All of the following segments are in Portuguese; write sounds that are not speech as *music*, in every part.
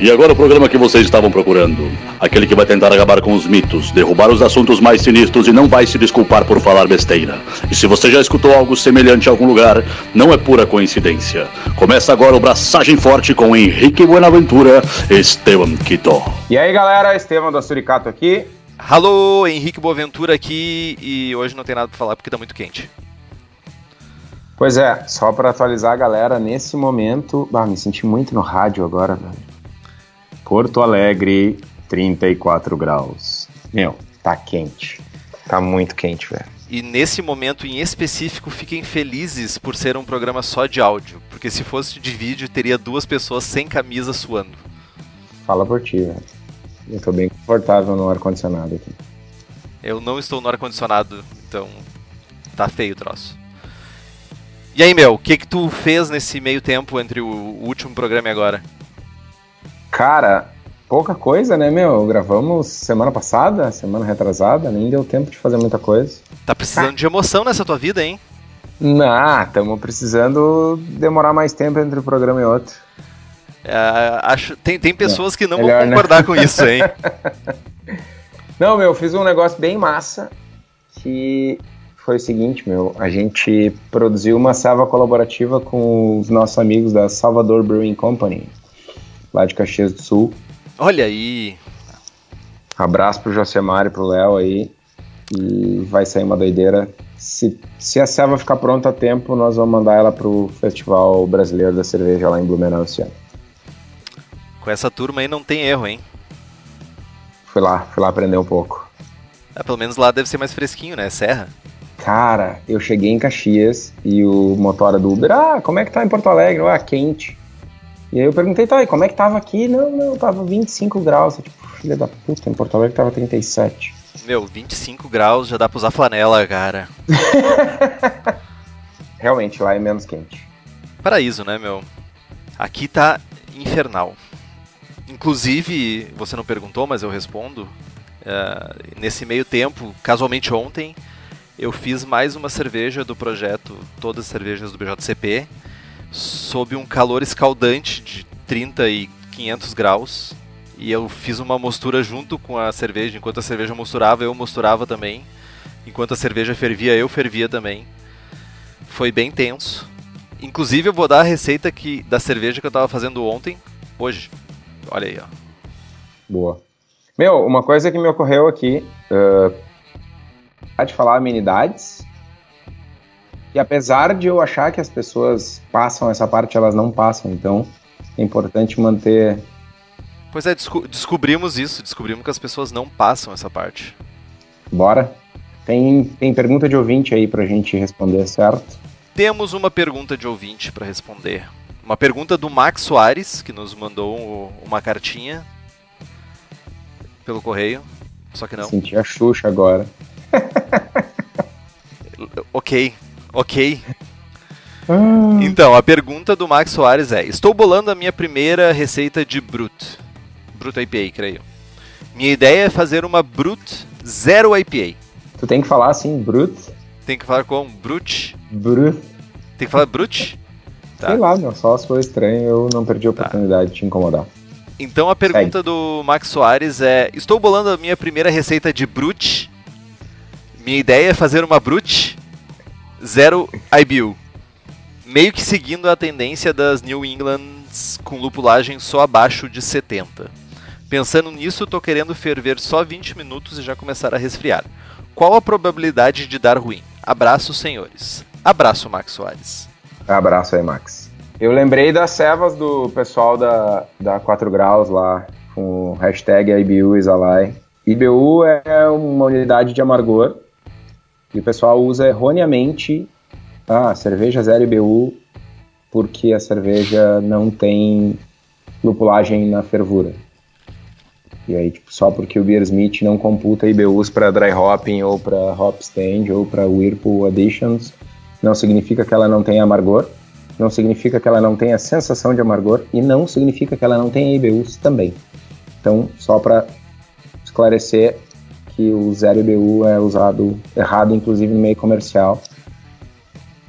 E agora o programa que vocês estavam procurando. Aquele que vai tentar acabar com os mitos, derrubar os assuntos mais sinistros e não vai se desculpar por falar besteira. E se você já escutou algo semelhante em algum lugar, não é pura coincidência. Começa agora o Braçagem Forte com Henrique Buenaventura e Esteban Quito. E aí galera, Esteban do Suricato aqui. Alô, Henrique Boaventura aqui e hoje não tem nada pra falar porque tá muito quente. Pois é, só para atualizar a galera, nesse momento, ah, me senti muito no rádio agora, velho. Porto Alegre, 34 graus. Meu, tá quente. Tá muito quente, velho. E nesse momento em específico, fiquem felizes por ser um programa só de áudio, porque se fosse de vídeo, teria duas pessoas sem camisa suando. Fala por ti, velho. Eu tô bem confortável no ar-condicionado aqui. Eu não estou no ar-condicionado, então tá feio o troço. E aí, meu, o que que tu fez nesse meio tempo entre o último programa e agora? Cara, pouca coisa, né, meu? Gravamos semana passada, semana retrasada, nem deu tempo de fazer muita coisa. Tá precisando de emoção nessa tua vida, hein? Não, estamos precisando demorar mais tempo entre um programa e outro. É, acho, tem, tem pessoas que não Melhor, vão né? concordar né? com isso, hein? *laughs* não, meu, fiz um negócio bem massa que foi o seguinte, meu, a gente produziu uma serva colaborativa com os nossos amigos da Salvador Brewing Company, lá de Caxias do Sul. Olha aí! Abraço pro Josemar e pro Léo aí, e vai sair uma doideira. Se, se a serva ficar pronta a tempo, nós vamos mandar ela pro Festival Brasileiro da Cerveja lá em Blumenau esse ano. Com essa turma aí não tem erro, hein? Fui lá, fui lá aprender um pouco. É, pelo menos lá deve ser mais fresquinho, né? Serra. Cara, eu cheguei em Caxias e o motora do Uber, ah, como é que tá em Porto Alegre? Ah, quente. E aí eu perguntei, tá, e como é que tava aqui? Não, não, tava 25 graus. Eu, tipo, filha da puta, em Porto Alegre tava 37. Meu, 25 graus já dá pra usar flanela, cara. *laughs* Realmente, lá é menos quente. Paraíso, né, meu? Aqui tá infernal. Inclusive, você não perguntou, mas eu respondo. Uh, nesse meio tempo, casualmente ontem, eu fiz mais uma cerveja do projeto Todas as Cervejas do BJCP, sob um calor escaldante de 30 e 500 graus. E eu fiz uma mostura junto com a cerveja. Enquanto a cerveja mosturava, eu mosturava também. Enquanto a cerveja fervia, eu fervia também. Foi bem tenso. Inclusive, eu vou dar a receita que, da cerveja que eu estava fazendo ontem, hoje. Olha aí, ó. Boa. Meu, uma coisa que me ocorreu aqui, uh, de falar amenidades. E apesar de eu achar que as pessoas passam essa parte, elas não passam. Então é importante manter. Pois é, desco descobrimos isso. Descobrimos que as pessoas não passam essa parte. Bora. Tem, tem pergunta de ouvinte aí pra gente responder, certo? Temos uma pergunta de ouvinte para responder. Uma pergunta do Max Soares, que nos mandou uma cartinha pelo correio. Só que não. Senti a Xuxa agora. *laughs* ok, ok. Ah. Então, a pergunta do Max Soares é: Estou bolando a minha primeira receita de Brut. Brut IPA, creio. Minha ideia é fazer uma Brut Zero IPA. Tu tem que falar assim, Brut? Tem que falar com Brut? Brut. Tem que falar Brut? Tá. Sei lá, meu, só se for estranho eu não perdi a tá. oportunidade tá. de te incomodar. Então a pergunta Segue. do Max Soares é: Estou bolando a minha primeira receita de Brut minha ideia é fazer uma Brute Zero IBU. Meio que seguindo a tendência das New Englands com lupulagem só abaixo de 70. Pensando nisso, tô querendo ferver só 20 minutos e já começar a resfriar. Qual a probabilidade de dar ruim? Abraço, senhores. Abraço, Max Soares. Abraço aí, Max. Eu lembrei das cevas do pessoal da, da 4 Graus lá, com o hashtag IBU is IBU é uma unidade de amargor e o pessoal usa erroneamente a ah, cerveja 0 IBU porque a cerveja não tem lupulagem na fervura. E aí, tipo, só porque o Beer Smith não computa IBUs para dry hopping ou para hop stand ou para Whirlpool Additions, não significa que ela não tenha amargor, não significa que ela não tenha sensação de amargor e não significa que ela não tenha IBUs também. Então, só para esclarecer, que o 0IBU é usado errado, inclusive no meio comercial.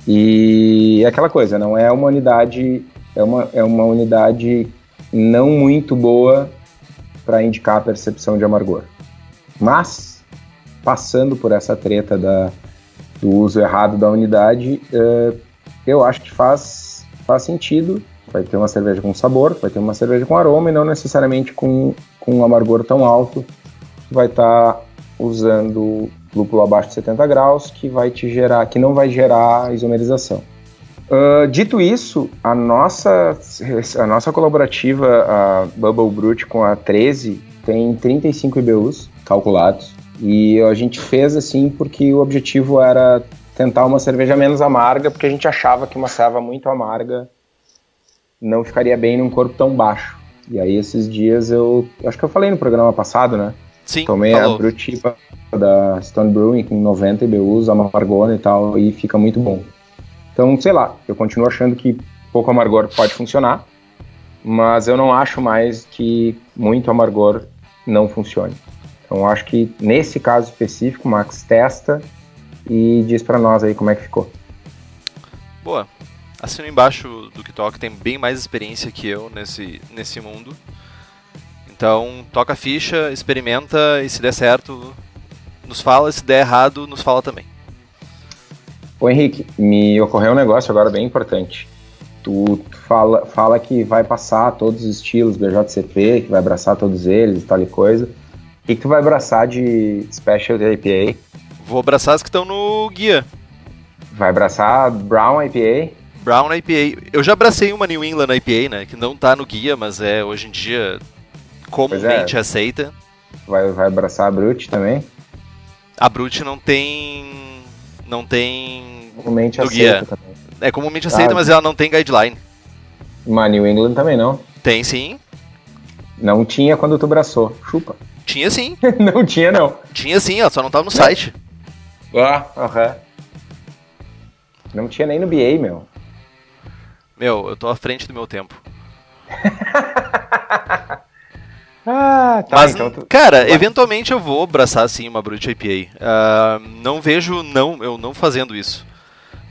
E é aquela coisa, não é uma unidade, é uma, é uma unidade não muito boa para indicar a percepção de amargor. Mas, passando por essa treta da, do uso errado da unidade, uh, eu acho que faz, faz sentido. Vai ter uma cerveja com sabor, vai ter uma cerveja com aroma e não necessariamente com, com um amargor tão alto. Vai estar tá usando lúpulo abaixo de 70 graus, que vai te gerar, que não vai gerar isomerização. Uh, dito isso, a nossa, a nossa colaborativa, a Bubble Brute com a 13, tem 35 IBUs calculados. E a gente fez assim porque o objetivo era tentar uma cerveja menos amarga, porque a gente achava que uma serva muito amarga não ficaria bem num corpo tão baixo. E aí esses dias eu, acho que eu falei no programa passado, né? Sim, Tomei falou. a Brute da Stone Brewing com 90 IBUs, amargona e tal, e fica muito bom. Então, sei lá, eu continuo achando que pouco amargor pode funcionar, mas eu não acho mais que muito amargor não funcione. Então, acho que nesse caso específico, Max testa e diz para nós aí como é que ficou. Boa. Assino embaixo do que toca, tem bem mais experiência que eu nesse, nesse mundo. Então, toca a ficha, experimenta e se der certo, nos fala, se der errado, nos fala também. Ô Henrique, me ocorreu um negócio agora bem importante. Tu fala, fala que vai passar todos os estilos BJCP, que vai abraçar todos eles e tal e coisa. O que, que tu vai abraçar de Special IPA? Vou abraçar as que estão no guia. Vai abraçar Brown IPA? Brown IPA. Eu já abracei uma New England IPA, né? Que não tá no guia, mas é hoje em dia comumente é. aceita. Vai, vai abraçar a Brute também? A Brute não tem não tem. Comumente do guia. Também. É comumente aceita, ah, mas ela não tem guideline. Mas New England também não. Tem sim. Não tinha quando tu braçou. Chupa. Tinha sim. *laughs* não tinha não. Tinha sim, ela só não tava no site. Ah, aham. Não tinha nem no BA, meu. Meu, eu tô à frente do meu tempo. *laughs* Ah, tá. Mas, então tu... cara, eventualmente eu vou abraçar sim uma Brute IPA. Uh, ah, não vejo não eu não fazendo isso.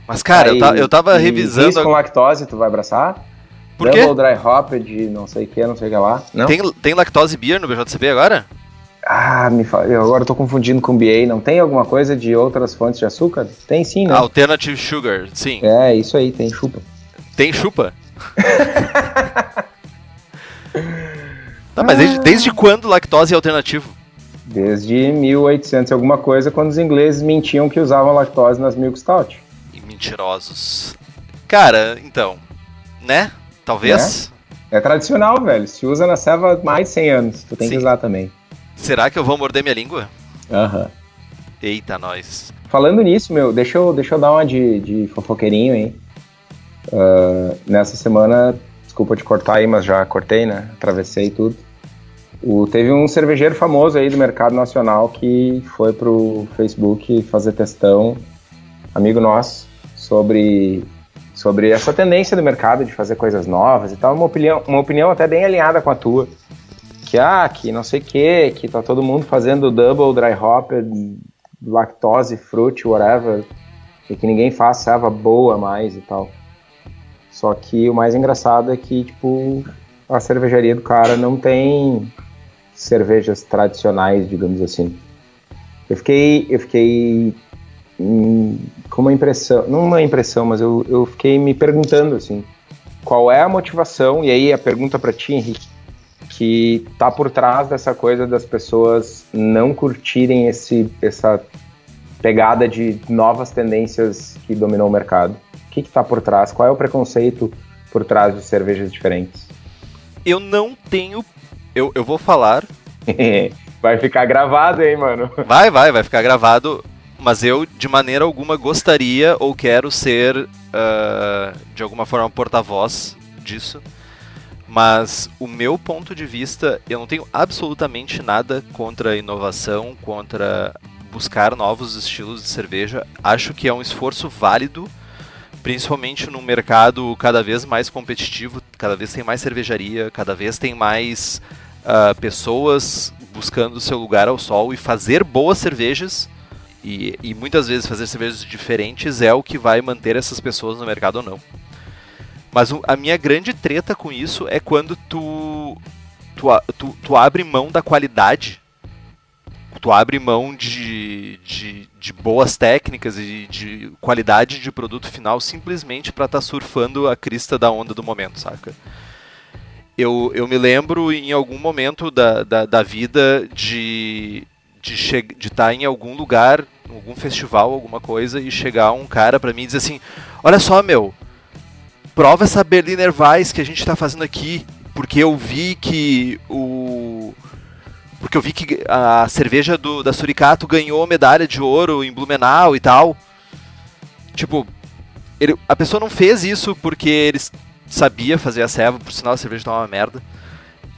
Mas, cara, Aí, eu, eu tava revisando. com lactose, tu vai abraçar? Por quê? Double dry hop de não sei o que, não sei o que lá. Não? Tem, tem lactose beer no BJCP agora? Ah, me fala, eu agora tô confundindo com BA. Não tem alguma coisa de outras fontes de açúcar? Tem sim, né? Alternative Sugar, sim. É, isso aí, tem chupa. Tem chupa? *laughs* Tá, mas desde, desde quando lactose é alternativo? Desde 1800 alguma coisa, quando os ingleses mentiam que usavam lactose nas milk stout. E mentirosos. Cara, então, né? Talvez. É, é tradicional, velho. Se usa na serva há mais de 100 anos. Tu tem Sim. que usar também. Será que eu vou morder minha língua? Aham. Uhum. Eita, nós. Falando nisso, meu, deixa eu, deixa eu dar uma de, de fofoqueirinho aí. Uh, nessa semana Desculpa te cortar aí, mas já cortei, né? Atravessei tudo. O, teve um cervejeiro famoso aí do mercado nacional que foi pro Facebook fazer testão, amigo nosso, sobre, sobre essa tendência do mercado de fazer coisas novas e tal. Uma opinião, uma opinião até bem alinhada com a tua. Que, ah, que não sei o que, que tá todo mundo fazendo double dry hop, lactose, fruit, whatever, e que ninguém faz serva boa mais e tal. Só que o mais engraçado é que, tipo, a cervejaria do cara não tem cervejas tradicionais, digamos assim. Eu fiquei, eu fiquei hum, com uma impressão, não uma impressão, mas eu, eu fiquei me perguntando assim, qual é a motivação? E aí a pergunta para ti, Henrique, que tá por trás dessa coisa das pessoas não curtirem esse, essa pegada de novas tendências que dominou o mercado. O que está por trás? Qual é o preconceito por trás de cervejas diferentes? Eu não tenho. Eu, eu vou falar. *laughs* vai ficar gravado, hein, mano? Vai, vai, vai ficar gravado. Mas eu, de maneira alguma, gostaria ou quero ser, uh, de alguma forma, porta-voz disso. Mas o meu ponto de vista, eu não tenho absolutamente nada contra a inovação, contra buscar novos estilos de cerveja. Acho que é um esforço válido principalmente num mercado cada vez mais competitivo, cada vez tem mais cervejaria, cada vez tem mais uh, pessoas buscando seu lugar ao sol e fazer boas cervejas. E, e, muitas vezes fazer cervejas diferentes é o que vai manter essas pessoas no mercado ou não. Mas a minha grande treta com isso é quando tu, tu, tu, tu abre mão da qualidade tu abre mão de, de, de, boas técnicas e de qualidade de produto final simplesmente para estar tá surfando a crista da onda do momento, saca? Eu, eu me lembro em algum momento da, da, da vida de de estar de tá em algum lugar, algum festival, alguma coisa, e chegar um cara para mim e dizer assim: Olha só, meu, prova essa Berliner Weiss que a gente está fazendo aqui, porque eu vi que o porque eu vi que a cerveja do, da Suricato ganhou medalha de ouro em Blumenau e tal. Tipo, ele, a pessoa não fez isso porque ele sabia fazer a ceva, por sinal a cerveja estava uma merda.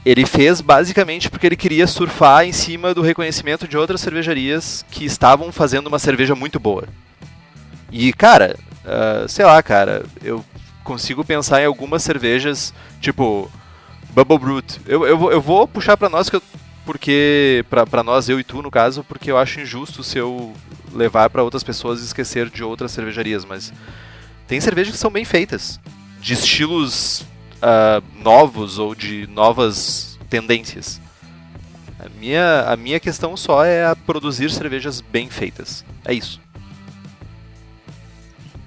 Ele fez basicamente porque ele queria surfar em cima do reconhecimento de outras cervejarias que estavam fazendo uma cerveja muito boa. E, cara, uh, sei lá, cara, eu consigo pensar em algumas cervejas, tipo Bubble Brute. Eu, eu, eu vou puxar para nós que eu porque para nós, eu e tu no caso, porque eu acho injusto se eu levar para outras pessoas e esquecer de outras cervejarias, mas tem cervejas que são bem feitas, de estilos uh, novos ou de novas tendências. A minha, a minha questão só é a produzir cervejas bem feitas. É isso.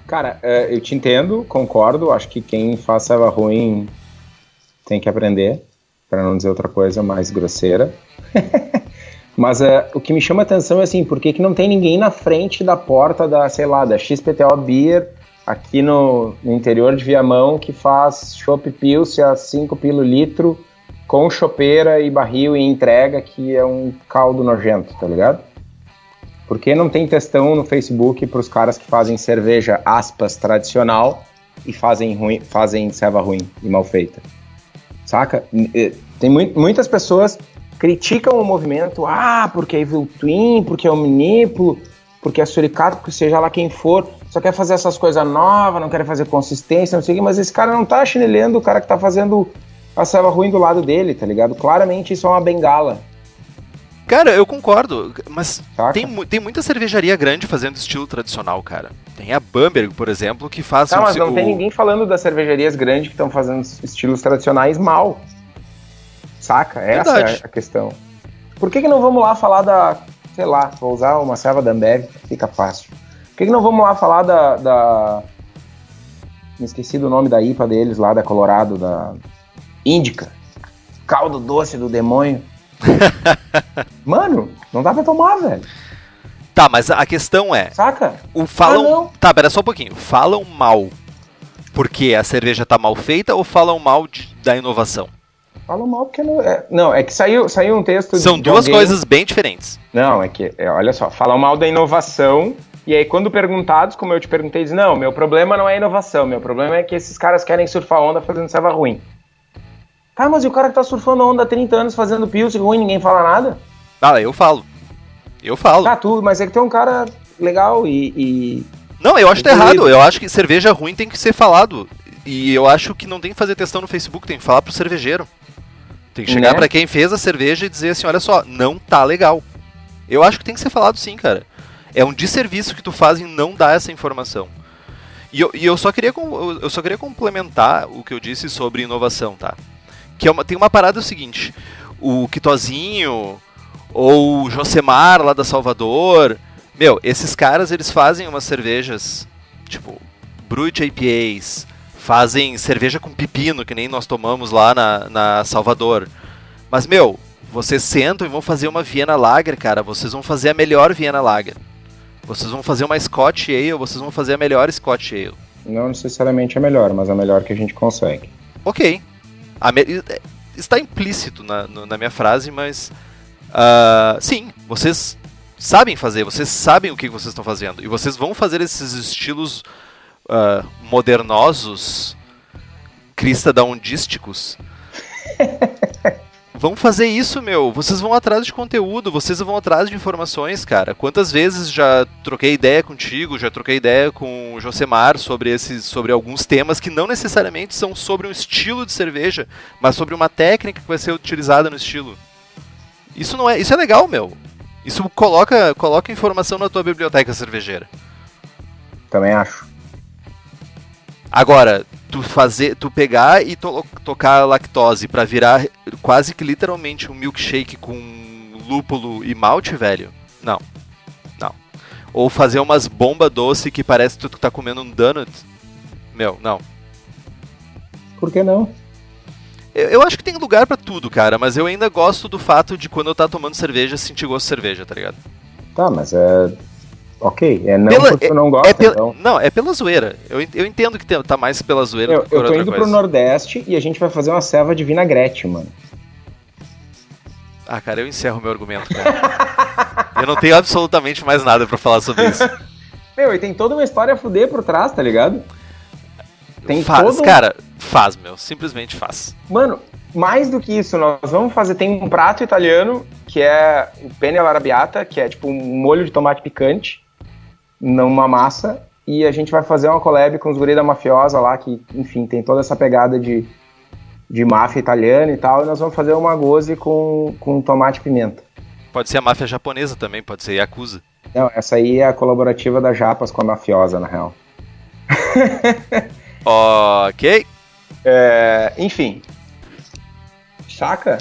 Cara, é, eu te entendo, concordo. Acho que quem serva ruim tem que aprender, para não dizer outra coisa mais grosseira. *laughs* Mas uh, o que me chama a atenção é assim, por que, que não tem ninguém na frente da porta da, sei lá, da XPTO Beer aqui no, no interior de Viamão que faz chopp pilce a 5 pilo litro com chopeira e barril e entrega que é um caldo nojento, tá ligado? Por que não tem testão no Facebook para os caras que fazem cerveja aspas tradicional e fazem ruim, fazem serva ruim e mal feita? Saca? Tem muitas pessoas criticam o movimento, ah, porque é Evil Twin, porque é o Manipulo, porque é Suricato, porque seja lá quem for, só quer fazer essas coisas novas, não quer fazer consistência, não sei o que, mas esse cara não tá chinelando o cara que tá fazendo a selva ruim do lado dele, tá ligado? Claramente isso é uma bengala. Cara, eu concordo, mas tem, tem muita cervejaria grande fazendo estilo tradicional, cara. Tem a Bamberg, por exemplo, que faz... Tá, mas não o... tem ninguém falando das cervejarias grandes que estão fazendo estilos tradicionais mal. Saca? Essa é a questão. Por que, que não vamos lá falar da. Sei lá, vou usar uma serva da Ambev, fica fácil. Por que, que não vamos lá falar da. da... Me esqueci do nome da IPA deles lá, da Colorado, da. Índica. Caldo doce do demônio. *laughs* Mano, não dá pra tomar, velho. Tá, mas a questão é. Saca? O falam. Ah, tá, pera só um pouquinho. Falam mal porque a cerveja tá mal feita ou falam mal de, da inovação? Falam mal porque não é. Não, é que saiu, saiu um texto. São de, duas alguém... coisas bem diferentes. Não, é que, é, olha só, falam mal da inovação. E aí, quando perguntados, como eu te perguntei, diz: Não, meu problema não é inovação, meu problema é que esses caras querem surfar onda fazendo serva ruim. Tá, mas e o cara que tá surfando onda há 30 anos fazendo pilce ruim, ninguém fala nada? Ah, eu falo. Eu falo. Tá, tu, mas é que tem um cara legal e. e... Não, eu acho que tá errado. Eu acho que cerveja ruim tem que ser falado. E eu acho que não tem que fazer testão no Facebook, tem que falar pro cervejeiro. Tem que chegar né? para quem fez a cerveja e dizer assim, olha só, não tá legal. Eu acho que tem que ser falado sim, cara. É um desserviço que tu faz em não dar essa informação. E eu, e eu, só, queria, eu só queria complementar o que eu disse sobre inovação, tá? Que é uma, tem uma parada o seguinte, o Quitozinho ou o Josemar lá da Salvador, meu, esses caras eles fazem umas cervejas, tipo, Brut IPAs, fazem cerveja com pepino, que nem nós tomamos lá na, na Salvador. Mas, meu, vocês sentam e vão fazer uma Viena Lager, cara. Vocês vão fazer a melhor Viena Lager. Vocês vão fazer uma Scotch Ale, vocês vão fazer a melhor Scotch Ale. Não necessariamente a melhor, mas a melhor que a gente consegue. Ok. Me... Está implícito na, na minha frase, mas. Uh, sim, vocês sabem fazer, vocês sabem o que vocês estão fazendo. E vocês vão fazer esses estilos uh, modernosos, cristadaundísticos, *laughs* vão fazer isso, meu. Vocês vão atrás de conteúdo, vocês vão atrás de informações, cara. Quantas vezes já troquei ideia contigo, já troquei ideia com o Josemar sobre esses, sobre alguns temas que não necessariamente são sobre um estilo de cerveja, mas sobre uma técnica que vai ser utilizada no estilo. Isso não é, isso é legal, meu. Isso coloca, coloca informação na tua biblioteca cervejeira. Também acho. Agora, tu fazer, tu pegar e to tocar a lactose para virar quase que literalmente um milkshake com lúpulo e malte, velho? Não. Não. Ou fazer umas bomba doce que parece que tu tá comendo um donut? Meu, não. Por que não? Eu, eu acho que tem lugar para tudo, cara, mas eu ainda gosto do fato de quando eu tá tomando cerveja sentir gosto de cerveja, tá ligado? Tá, mas é Ok, é não pela, porque tu não gosta, é pela, então. Não, é pela zoeira. Eu, eu entendo que tá mais pela zoeira eu, do que Eu tô indo coisa. pro Nordeste e a gente vai fazer uma serva de vinagrete, mano. Ah, cara, eu encerro meu argumento, cara. eu não tenho absolutamente mais nada para falar sobre isso. *laughs* Meu, e tem toda uma história a fuder por trás, tá ligado? Tem faz, todo... cara, faz, meu. Simplesmente faz. Mano, mais do que isso, nós vamos fazer. Tem um prato italiano que é o penne all'arrabbiata, que é tipo um molho de tomate picante numa massa e a gente vai fazer uma collab com os guri da Mafiosa lá, que, enfim, tem toda essa pegada de, de máfia italiana e tal, e nós vamos fazer uma goze com, com tomate e pimenta. Pode ser a máfia japonesa também, pode ser Yakuza. Não, essa aí é a colaborativa da Japas com a Mafiosa, na real. *laughs* ok. É, enfim. Saca?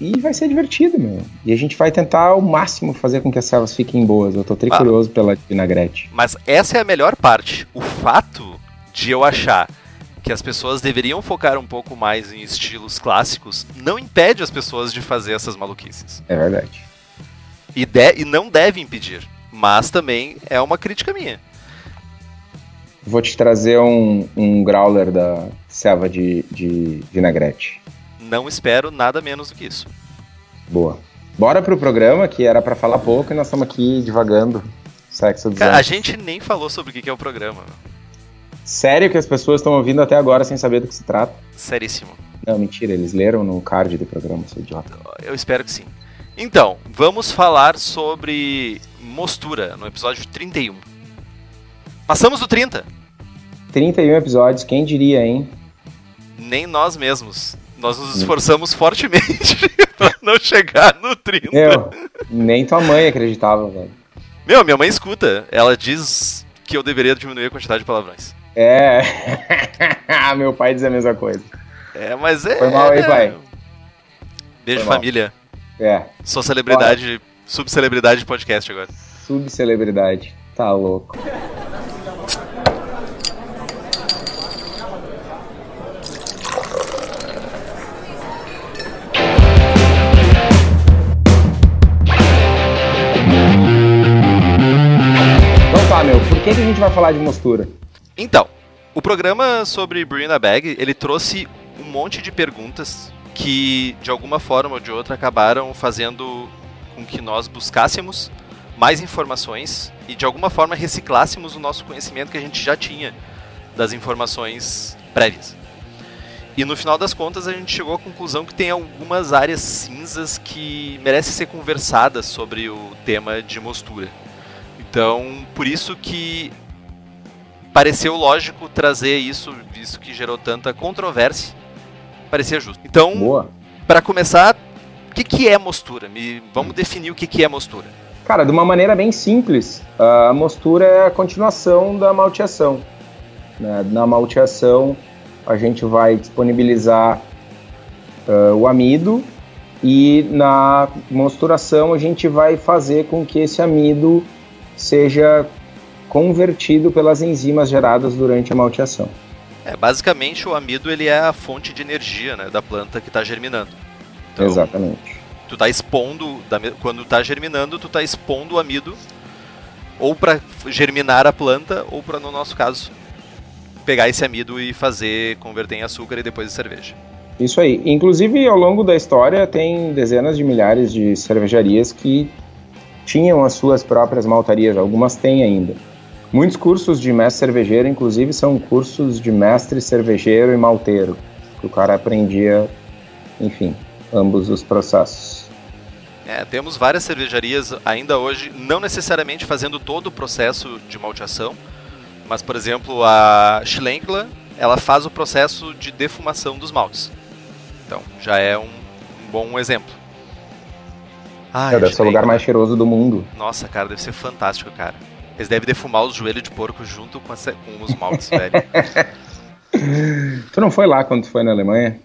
E vai ser divertido, meu. E a gente vai tentar ao máximo fazer com que as servas fiquem boas. Eu tô tri ah, pela vinagrete. Mas essa é a melhor parte. O fato de eu achar que as pessoas deveriam focar um pouco mais em estilos clássicos não impede as pessoas de fazer essas maluquices. É verdade. E, de, e não deve impedir. Mas também é uma crítica minha. Vou te trazer um, um growler da serva de, de vinagrete não espero nada menos do que isso. Boa. Bora pro programa, que era para falar pouco, e nós estamos aqui divagando. Sexo Cara, a gente nem falou sobre o que é o programa. Sério que as pessoas estão ouvindo até agora sem saber do que se trata? Seríssimo. Não, mentira, eles leram no card do programa, seu idiota. Eu espero que sim. Então, vamos falar sobre Mostura, no episódio 31. Passamos do 30. 31 episódios, quem diria, hein? Nem nós mesmos. Nós nos esforçamos fortemente *laughs* pra não chegar no 30. Meu, nem tua mãe acreditava, velho. Meu, minha mãe escuta. Ela diz que eu deveria diminuir a quantidade de palavrões. É. *laughs* Meu pai diz a mesma coisa. É, mas é. Foi mal aí, pai. Beijo, família. É. Sou celebridade, subcelebridade de podcast agora. Subcelebridade. Tá louco. Que, que a gente vai falar de mostura? Então, o programa sobre Bring a Bag, ele trouxe um monte de perguntas que, de alguma forma ou de outra, acabaram fazendo com que nós buscássemos mais informações e, de alguma forma, reciclássemos o nosso conhecimento que a gente já tinha das informações prévias. E no final das contas a gente chegou à conclusão que tem algumas áreas cinzas que merecem ser conversadas sobre o tema de mostura. Então, por isso que pareceu lógico trazer isso, visto que gerou tanta controvérsia, parecia justo. Então, para começar, o que, que é mostura? Me, vamos definir o que, que é mostura. Cara, de uma maneira bem simples, a mostura é a continuação da malteação. Né? Na malteação, a gente vai disponibilizar uh, o amido e na mosturação a gente vai fazer com que esse amido seja convertido pelas enzimas geradas durante a malteação. É, basicamente o amido ele é a fonte de energia né, da planta que está germinando. Então, Exatamente. Tu está expondo, quando está germinando, tu está expondo o amido ou para germinar a planta ou para, no nosso caso, pegar esse amido e fazer, converter em açúcar e depois em cerveja. Isso aí. Inclusive, ao longo da história, tem dezenas de milhares de cervejarias que tinham as suas próprias maltarias, algumas têm ainda. Muitos cursos de mestre cervejeiro, inclusive, são cursos de mestre cervejeiro e malteiro, que o cara aprendia, enfim, ambos os processos. É, temos várias cervejarias ainda hoje, não necessariamente fazendo todo o processo de malteação, mas, por exemplo, a Schlenkla, ela faz o processo de defumação dos maltes. Então, já é um, um bom exemplo. Ai, é, deve ser o lugar mais cheiroso do mundo. Nossa, cara, deve ser fantástico, cara. Eles devem defumar os joelhos de porco junto com, essa, com os maltes, *laughs* velho. tu não foi lá quando tu foi na Alemanha?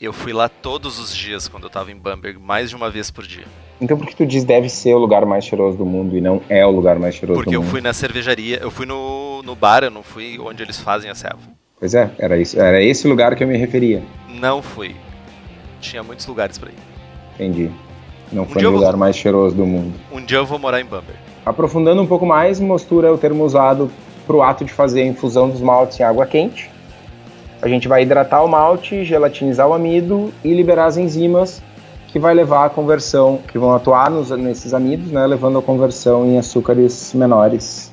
Eu fui lá todos os dias quando eu tava em Bamberg, mais de uma vez por dia. Então por que tu diz deve ser o lugar mais cheiroso do mundo e não é o lugar mais cheiroso Porque do eu mundo? fui na cervejaria, eu fui no, no bar, eu não fui onde eles fazem a serva. Pois é, era, isso, era esse lugar que eu me referia. Não fui. Tinha muitos lugares pra ir. Entendi. Não Um foi o eu vou- lugar mais cheiroso do mundo. Um dia eu vou morar em Bamberg. Aprofundando um pouco mais, mostura é o termo usado para o ato de fazer a infusão dos maltes em água quente. A gente vai hidratar o malte, gelatinizar o amido e liberar as enzimas que vai levar à conversão, que vão atuar nos, nesses amidos, né, levando à conversão em açúcares menores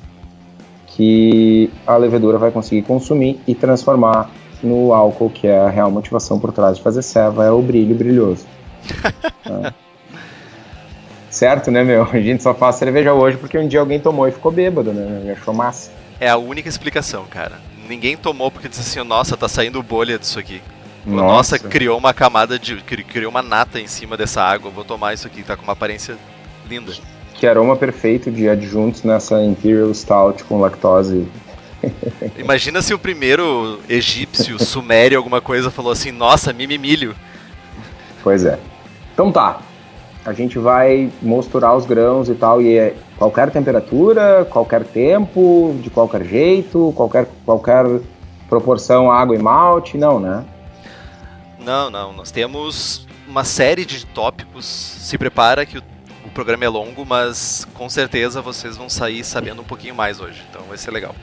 que a levedura vai conseguir consumir e transformar no álcool, que é a real motivação por trás de fazer ceva, é o brilho brilhoso. *laughs* É. Certo, né, meu? *laughs* A gente só faz cerveja hoje porque um dia alguém tomou e ficou bêbado, né? E achou massa. É a única explicação, cara. Ninguém tomou porque disse assim, nossa, tá saindo bolha disso aqui. Nossa, Nossa. criou uma camada de. cri- criou uma nata em cima dessa água. Vou tomar isso aqui, tá com uma aparência linda. Que aroma perfeito de adjuntos nessa Imperial Stout com lactose. *laughs* Imagina se o primeiro egípcio, *laughs* sumério, alguma coisa, falou assim, nossa, mimimilho. Pois é. Então tá. A gente vai mosturar os grãos e tal, e é qualquer temperatura, qualquer tempo, de qualquer jeito, qualquer, qualquer proporção água e malte, não, né? Não, não, nós temos uma série de tópicos. Se prepara que o, o programa é longo, mas com certeza vocês vão sair sabendo um pouquinho mais hoje, então vai ser legal.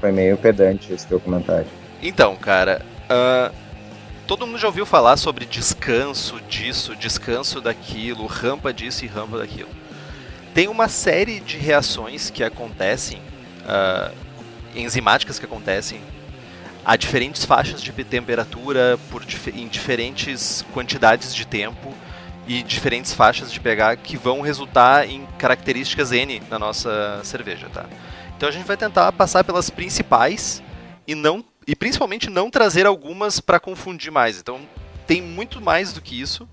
Foi meio pedante esse teu comentário. Então, cara, ah, todo mundo já ouviu falar sobre descanso disso, descanso daquilo, rampa disso e rampa daquilo. Tem uma série de reações que acontecem, ah, enzimáticas que acontecem a diferentes faixas de temperatura, por em diferentes quantidades de tempo e diferentes faixas de pH que vão resultar em características N na nossa cerveja, tá? Então a gente vai tentar passar pelas principais e não e principalmente não trazer algumas para confundir mais. Então tem muito mais do que isso,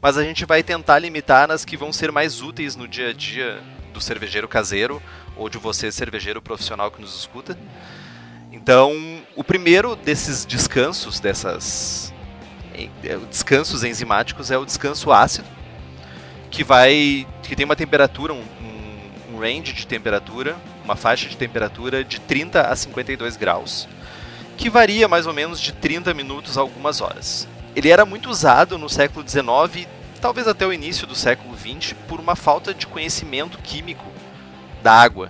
mas a gente vai tentar limitar nas que vão ser mais úteis no dia a dia do cervejeiro caseiro ou de você cervejeiro profissional que nos escuta. Então, o primeiro desses descansos, dessas eh, descansos enzimáticos é o descanso ácido, que vai que tem uma temperatura, um- um range de temperatura, uma faixa de temperatura de 30 a 52 graus, que varia mais ou menos de 30 minutos a algumas horas. Ele era muito usado no século XIX, talvez até o início do século XX, por uma falta de conhecimento químico da água.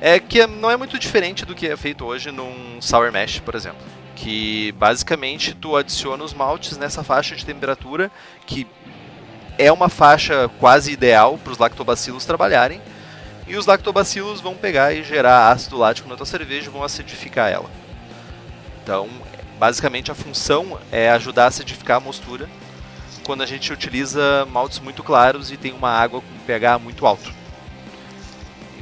É que não é muito diferente do que é feito hoje num sour mash, por exemplo. Que basicamente tu adiciona os maltes nessa faixa de temperatura que é uma faixa quase ideal para os lactobacilos trabalharem. E os lactobacilos vão pegar e gerar ácido lático na tua cerveja e vão acidificar ela. Então, basicamente a função é ajudar a acidificar a mostura quando a gente utiliza maltes muito claros e tem uma água com pH muito alto.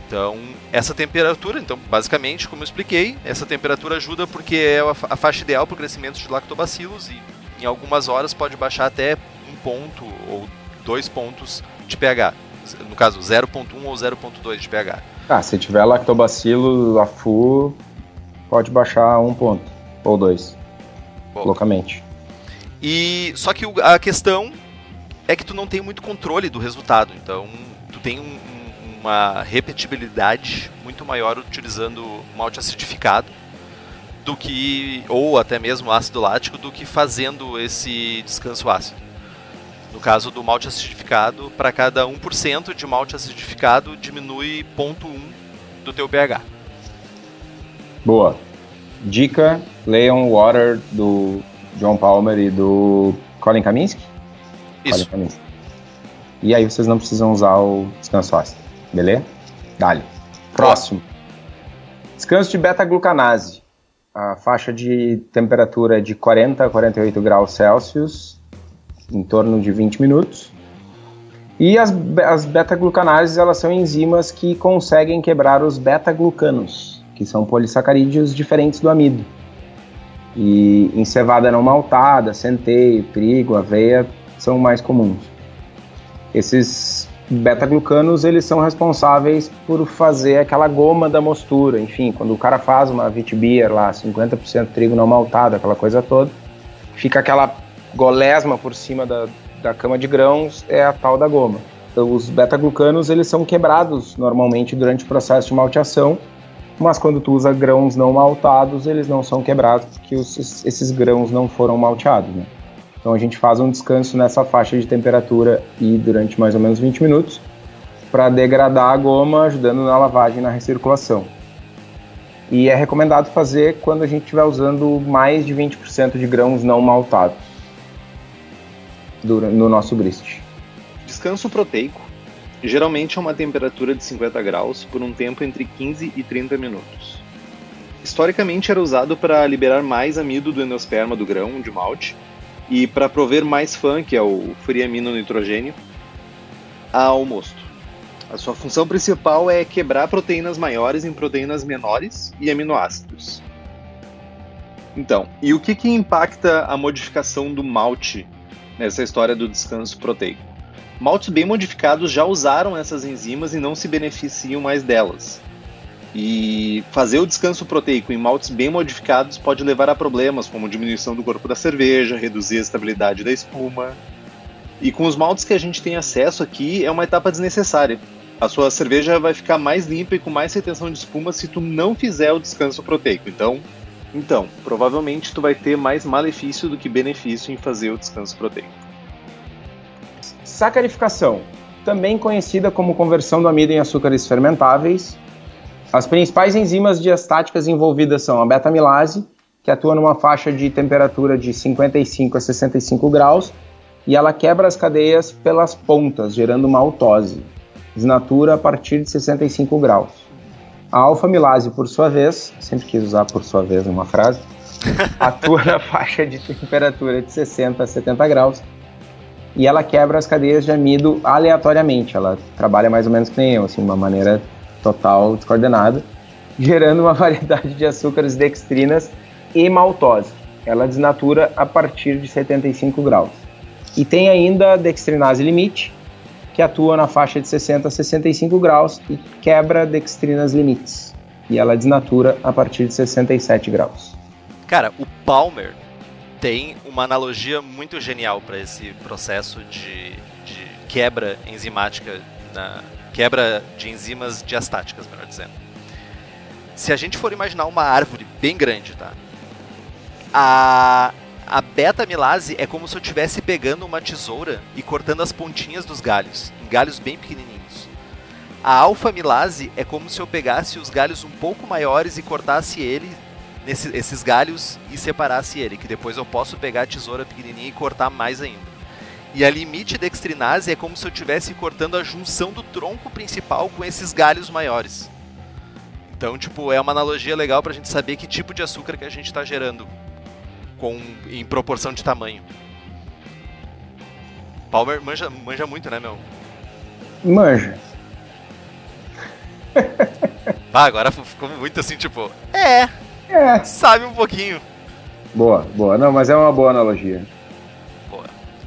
Então, essa temperatura, então, basicamente, como eu expliquei, essa temperatura ajuda porque é a fa- a faixa ideal para o crescimento de lactobacilos e em algumas horas pode baixar até um ponto ou dois pontos de pH. No caso, 0.1 ou 0.2 de pH. Ah, se tiver lactobacilo a full, pode baixar um ponto ou dois, Bom, loucamente. E só que a questão é que tu não tem muito controle do resultado. Então, tu tem um- uma repetibilidade muito maior utilizando malte acidificado do que ou até mesmo ácido lático do que fazendo esse descanso ácido. No caso do malte acidificado, para cada 1% de malte acidificado diminui 0.1 do teu pH. Boa. Dica, leiam Water do John Palmer e do Colin Kaminsky. Colin Isso. Kaminsky. E aí vocês não precisam usar o descanso ácido, beleza? Dale. Próximo. Descanso de beta-glucanase. A faixa de temperatura é de 40 a 48 graus Celsius, em torno de 20 minutos. E as, as beta-glucanases, elas são enzimas que conseguem quebrar os beta-glucanos, que são polissacarídeos diferentes do amido. E em cevada não maltada, centeio, trigo, aveia são mais comuns. Esses beta-glucanos eles são responsáveis por fazer aquela goma da mostura. Enfim, quando o cara faz uma wheat lá, 50% trigo não maltado, aquela coisa toda, fica aquela golesma por cima da, da cama de grãos, é a tal da goma. Então, os beta-glucanos eles são quebrados normalmente durante o processo de malteação, mas quando tu usa grãos não maltados, eles não são quebrados porque os, esses grãos não foram malteados. Né? Então a gente faz um descanso nessa faixa de temperatura e durante mais ou menos 20 minutos para degradar a goma, ajudando na lavagem e na recirculação. E é recomendado fazer quando a gente estiver usando mais de 20% de grãos não maltados no nosso grist. Descanso proteico geralmente é uma temperatura de 50 graus por um tempo entre 15 e 30 minutos. Historicamente era usado para liberar mais amido do endosperma do grão de malte e para prover mais FAN, que é o friamino nitrogênio, ao mosto. A sua função principal é quebrar proteínas maiores em proteínas menores e aminoácidos. Então, e o que, que impacta a modificação do malte nessa história do descanso proteico? Maltes bem modificados já usaram essas enzimas e não se beneficiam mais delas. E fazer o descanso proteico em maltes bem modificados pode levar a problemas como diminuição do corpo da cerveja, reduzir a estabilidade da espuma. E com os maltes que a gente tem acesso aqui, é uma etapa desnecessária. A sua cerveja vai ficar mais limpa e com mais retenção de espuma se tu não fizer o descanso proteico. Então, então, provavelmente tu vai ter mais malefício do que benefício em fazer o descanso proteico. Sacarificação, também conhecida como conversão do amido em açúcares fermentáveis, as principais enzimas diastáticas envolvidas são a beta-amilase, que atua numa faixa de temperatura de 55 a 65 graus, e ela quebra as cadeias pelas pontas, gerando maltose. Desnatura a partir de 65 graus. A alfa-amilase, por sua vez, sempre quis usar por sua vez uma frase, *laughs* atua na faixa de temperatura de 60 a 70 graus e ela quebra as cadeias de amido aleatoriamente. Ela trabalha mais ou menos que nem eu, assim, de uma maneira total descoordenada, gerando uma *laughs* variedade de açúcares dextrinas e maltose. Ela desnatura a partir de 75 graus. E tem ainda a dextrinase limite, que atua na faixa de 60 a 65 graus e quebra dextrinas limites. E ela desnatura a partir de 67 graus. Cara, o Palmer tem uma analogia muito genial para esse processo de, de quebra enzimática na, quebra de enzimas diastáticas, melhor dizendo. Se a gente for imaginar uma árvore bem grande, tá? A, a beta-amilase é como se eu estivesse pegando uma tesoura e cortando as pontinhas dos galhos, em galhos bem pequenininhos. A alfa-amilase é como se eu pegasse os galhos um pouco maiores e cortasse ele nesse, esses galhos e separasse ele, que depois eu posso pegar a tesoura pequenininha e cortar mais ainda. E a limite dextrinase é como se eu estivesse cortando a junção do tronco principal com esses galhos maiores. Então, tipo, é uma analogia legal pra gente saber que tipo de açúcar que a gente está gerando com, em proporção de tamanho. Palmer manja, manja muito, né, meu? Manja. ah, agora ficou muito assim, tipo, é, é. Sabe um pouquinho. Boa, boa. Não, mas é uma boa analogia.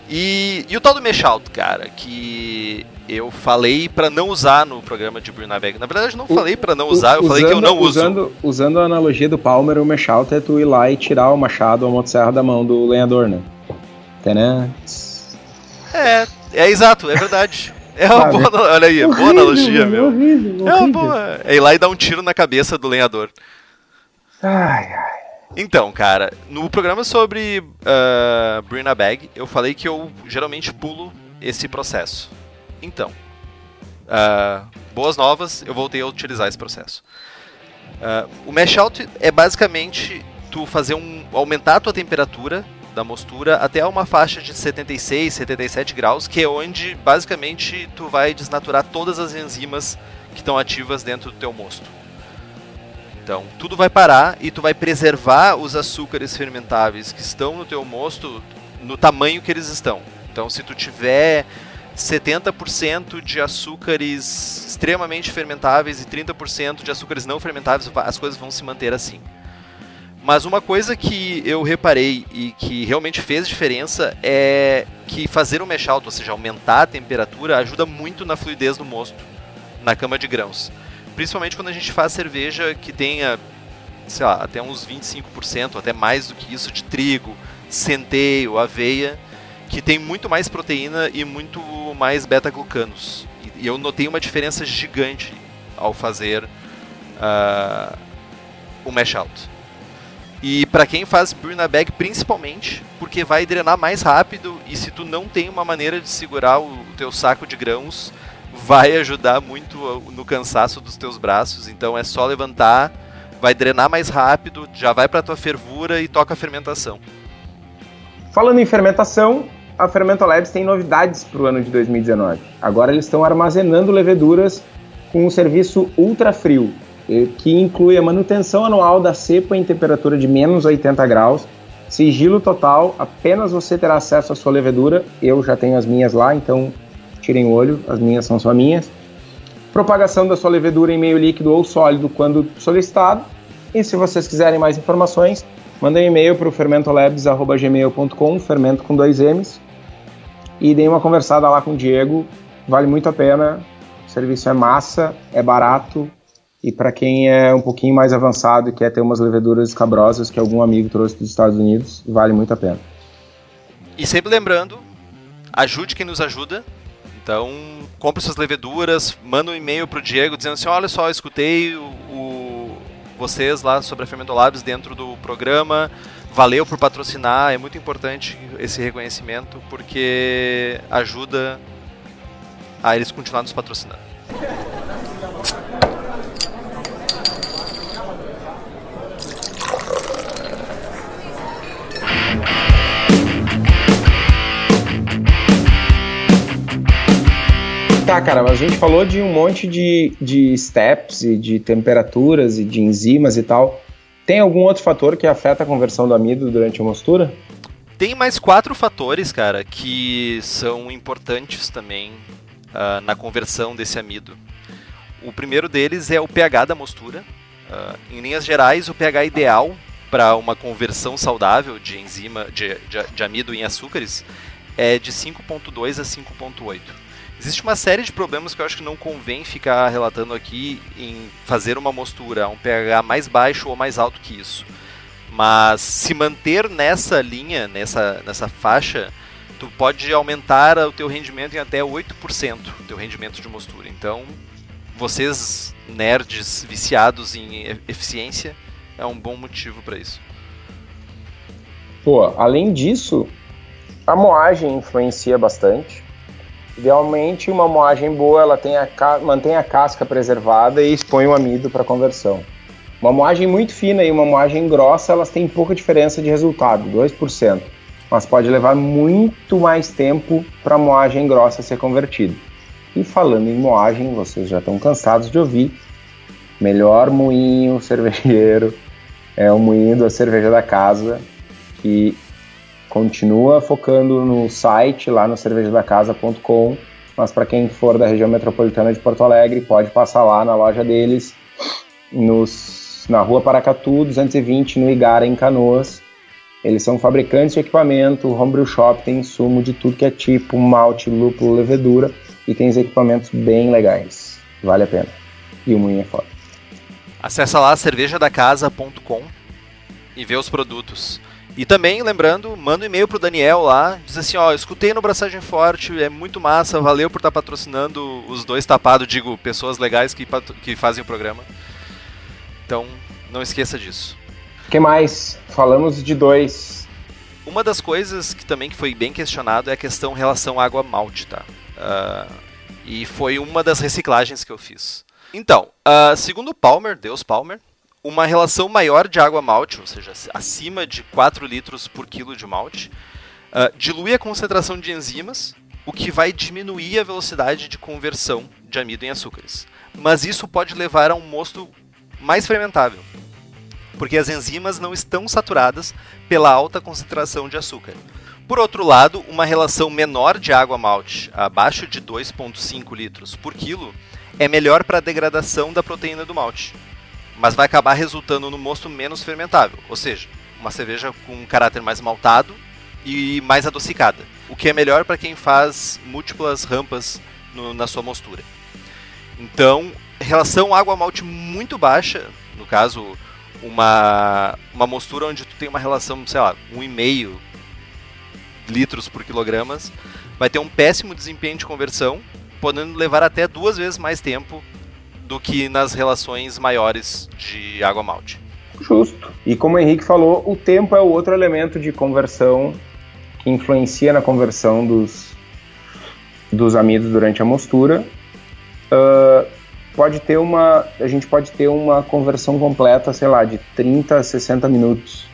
E, e o tal do Meshout, cara, que eu falei para não usar no programa de Brunaveg. Na verdade, não falei para não usar, eu usando, falei que eu não uso. Usando, usando a analogia do Palmer, o Meshout é tu ir lá e tirar o machado ou a motosserra da mão do lenhador, né? Tadã. É, é exato, é verdade. *laughs* É uma boa, olha aí, horrível, boa analogia, meu. Horrível, horrível. É uma boa. É ir lá e dar um tiro na cabeça do lenhador. Ai, ai. Então, cara, no programa sobre uh, Bring a Bag, eu falei que eu geralmente pulo esse processo. Então, uh, boas novas, eu voltei a utilizar esse processo. Uh, o mash out é basicamente tu fazer um aumentar a tua temperatura da mostura até uma faixa de 76, 77 graus, que é onde basicamente tu vai desnaturar todas as enzimas que estão ativas dentro do teu mosto. Então, tudo vai parar e tu vai preservar os açúcares fermentáveis que estão no teu mosto no tamanho que eles estão. Então, se tu tiver 70% de açúcares extremamente fermentáveis e 30% de açúcares não fermentáveis, as coisas vão se manter assim. Mas uma coisa que eu reparei e que realmente fez diferença é que fazer o mash out, ou seja, aumentar a temperatura, ajuda muito na fluidez do mosto, na cama de grãos. Principalmente quando a gente faz cerveja que tenha, sei lá, até uns 25%, até mais do que isso, de trigo, centeio, aveia, que tem muito mais proteína e muito mais beta-glucanos. E eu notei uma diferença gigante ao fazer uh, o mash out. E para quem faz brew bag, principalmente, porque vai drenar mais rápido e se tu não tem uma maneira de segurar o teu saco de grãos, vai ajudar muito no cansaço dos teus braços. Então é só levantar, vai drenar mais rápido, já vai para tua fervura e toca a fermentação. Falando em fermentação, a Fermento Labs tem novidades para o ano de 2019. Agora eles estão armazenando leveduras com um serviço ultra frio, que inclui a manutenção anual da cepa em temperatura de menos 80 graus, sigilo total, apenas você terá acesso à sua levedura. Eu já tenho as minhas lá, então tirem o olho, as minhas são só minhas. Propagação da sua levedura em meio líquido ou sólido quando solicitado. E se vocês quiserem mais informações, mandem um e-mail para o fermentolabs.gmail.com, fermento com dois M's, e deem uma conversada lá com o Diego, vale muito a pena. O serviço é massa, é barato, e para quem é um pouquinho mais avançado e quer ter umas leveduras escabrosas que algum amigo trouxe dos Estados Unidos, vale muito a pena. E sempre lembrando, ajude quem nos ajuda. Então, compre suas leveduras, manda um e-mail pro Diego dizendo assim: olha só, escutei o, o, vocês lá sobre a Fermento Labs dentro do programa. Valeu por patrocinar, é muito importante esse reconhecimento porque ajuda a eles continuar nos patrocinando. *laughs* Tá, cara, mas a gente falou de um monte de, de steps e de temperaturas e de enzimas e tal. Tem algum outro fator que afeta a conversão do amido durante a mostura? Tem mais quatro fatores, cara, que são importantes também uh, na conversão desse amido. O primeiro deles é o pH da mostura. Uh, em linhas gerais, o pH ideal para uma conversão saudável de enzima de, de, de amido em açúcares é de 5.2 a 5.8. Existe uma série de problemas que eu acho que não convém ficar relatando aqui em fazer uma mostura um pH mais baixo ou mais alto que isso. Mas se manter nessa linha, nessa, nessa faixa, tu pode aumentar o teu rendimento em até 8%, o teu rendimento de mostura. Então, vocês nerds viciados em eficiência, é um bom motivo para isso. Pô, além disso, a moagem influencia bastante. Idealmente, uma moagem boa ela tem a mantém a casca preservada e expõe o amido para conversão. Uma moagem muito fina e uma moagem grossa, elas têm pouca diferença de resultado, 2%, mas pode levar muito mais tempo para a moagem grossa ser convertida. E falando em moagem, vocês já estão cansados de ouvir, melhor moinho cervejeiro é o moinho da cerveja da casa, que continua focando no site lá no cervejadacasa.com, mas para quem for da região metropolitana de Porto Alegre, pode passar lá na loja deles, nos, na rua Paracatu 220, no Igara, em Canoas. Eles são fabricantes de equipamento, homebrew shop, tem insumo de tudo que é tipo, malte, lúpulo, levedura, e tem os equipamentos bem legais. Vale a pena. E o moinho é foda. Acesse lá cervejadacasa.com e vê os produtos. E também, lembrando, manda um e-mail pro Daniel lá, diz assim, ó, escutei no Braçagem Forte, é muito massa, valeu por estar tá patrocinando os dois tapados, digo, pessoas legais que, que fazem o programa. Então, não esqueça disso. O que mais? Falamos de dois. Uma das coisas que também que foi bem questionado é a questão relação água-malte, tá? Uh, e foi uma das reciclagens que eu fiz. Então, uh, segundo Palmer, Deus Palmer, uma relação maior de água malte, ou seja, acima de 4 litros por quilo de malte, uh, dilui a concentração de enzimas, o que vai diminuir a velocidade de conversão de amido em açúcares. Mas isso pode levar a um mosto mais fermentável, porque as enzimas não estão saturadas pela alta concentração de açúcar. Por outro lado, uma relação menor de água malte, abaixo de 2,5 litros por quilo, é melhor para a degradação da proteína do malte mas vai acabar resultando no mosto menos fermentável, ou seja, uma cerveja com um caráter mais maltado e mais adocicada, o que é melhor para quem faz múltiplas rampas no, na sua mostura. Então, relação água-malte muito baixa, no caso, uma, uma mostura onde tu tem uma relação, sei lá, 1,5 litros por quilogramas, vai ter um péssimo desempenho de conversão, podendo levar até duas vezes mais tempo do que nas relações maiores de água-malte. Justo. E como o Henrique falou, o tempo é o outro elemento de conversão que influencia na conversão dos, dos amidos durante a mostura. Uh, pode ter uma, a gente pode ter uma conversão completa, sei lá, de 30 a 60 minutos.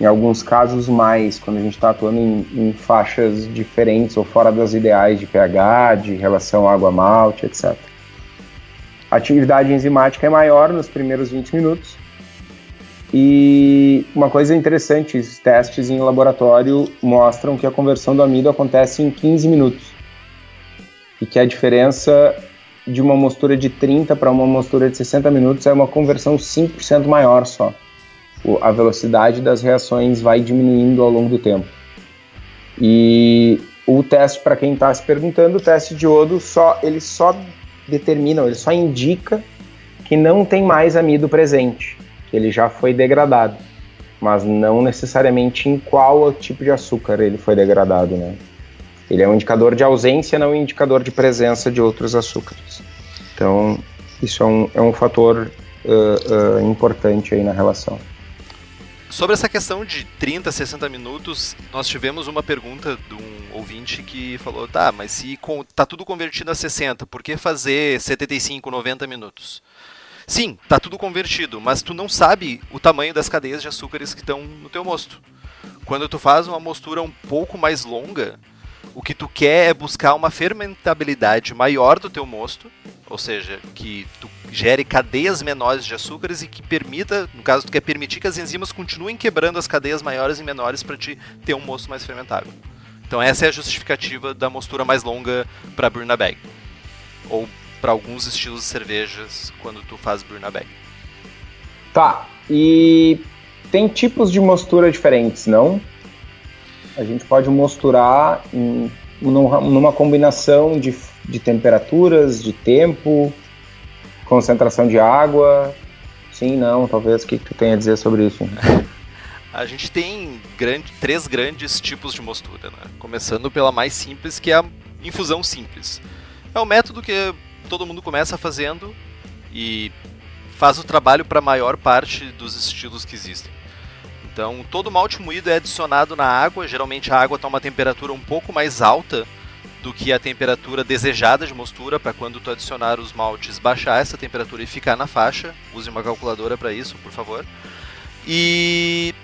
Em alguns casos mais, quando a gente está atuando em, em, faixas diferentes ou fora das ideais de pH, de relação água-malte, etc. A atividade enzimática é maior nos primeiros 20 minutos. E uma coisa interessante, os testes em laboratório mostram que a conversão do amido acontece em 15 minutos. E que a diferença de uma mostura de 30 para uma mostura de 60 minutos é uma conversão 5% maior só. A velocidade das reações vai diminuindo ao longo do tempo. E o teste, para quem está se perguntando, o teste de iodo só, ele só determinam, ele só indica que não tem mais amido presente, que ele já foi degradado, mas não necessariamente em qual tipo de açúcar ele foi degradado, né? Ele é um indicador de ausência, não um indicador de presença de outros açúcares. Então, isso é um, é um fator uh, uh, importante aí na relação. Sobre essa questão de 30, 60 minutos, nós tivemos uma pergunta de um ouvinte que falou: tá, mas se tá tudo convertido a 60, por que fazer 75, 90 minutos? Sim, tá tudo convertido, mas tu não sabe o tamanho das cadeias de açúcares que estão no teu mosto. Quando tu faz uma mostura um pouco mais longa, o que tu quer é buscar uma fermentabilidade maior do teu mosto, ou seja, que tu gere cadeias menores de açúcares e que permita, no caso, tu quer permitir que as enzimas continuem quebrando as cadeias maiores e menores para te ter um mosto mais fermentável. Então essa é a justificativa da mostura mais longa para Bruna Bag. Ou para alguns estilos de cervejas quando tu faz Bruna Bag. Tá. E tem tipos de mostura diferentes, não? A gente pode mosturar em, numa combinação de de temperaturas, de tempo, concentração de água? Sim, não, talvez o que tu tenha a dizer sobre isso? *laughs* A gente tem grande, três grandes tipos de mostura, né? Começando pela mais simples, que é a infusão simples. É um método que todo mundo começa fazendo e faz o trabalho para a maior parte dos estilos que existem. Então, todo malte moído é adicionado na água, geralmente a água está uma temperatura um pouco mais alta do que a temperatura desejada de mostura para quando tu adicionar os maltes baixar essa temperatura e ficar na faixa. Use uma calculadora para isso, por favor. E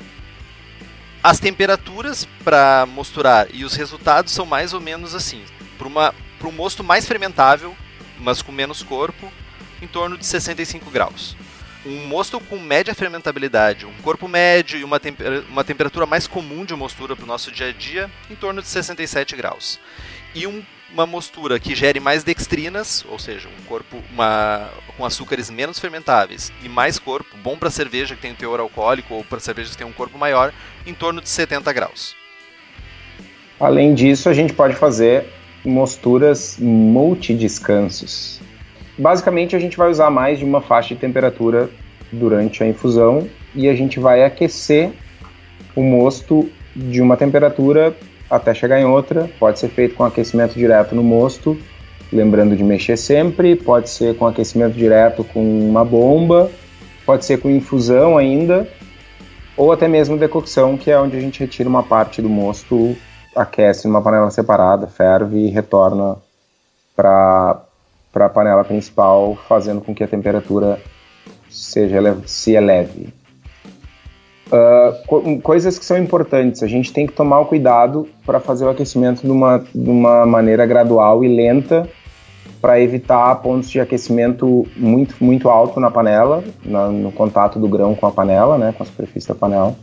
as temperaturas para mosturar e os resultados são mais ou menos assim. Para um mosto mais fermentável, mas com menos corpo, em torno de 65 graus. Um mosto com média fermentabilidade, um corpo médio e uma, temper uma temperatura mais comum de mostura para o nosso dia a dia, em torno de 67 graus e um, uma mostura que gere mais dextrinas, ou seja, um corpo uma, com açúcares menos fermentáveis e mais corpo, bom para cerveja que tem um teor alcoólico ou para cervejas que tem um corpo maior, em torno de 70 graus. Além disso, a gente pode fazer mosturas multidescansos. Basicamente, a gente vai usar mais de uma faixa de temperatura durante a infusão e a gente vai aquecer o mosto de uma temperatura até chegar em outra. Pode ser feito com aquecimento direto no mosto, lembrando de mexer sempre. Pode ser com aquecimento direto com uma bomba. Pode ser com infusão ainda. Ou até mesmo decocção, que é onde a gente retira uma parte do mosto, aquece numa panela separada, ferve e retorna para a panela principal, fazendo com que a temperatura seja se eleve. Uh, coisas que são importantes. A gente tem que tomar o cuidado para fazer o aquecimento de uma, de uma maneira gradual e lenta para evitar pontos de aquecimento muito, muito alto na panela, na, no contato do grão com a panela, né, com a superfície da panela.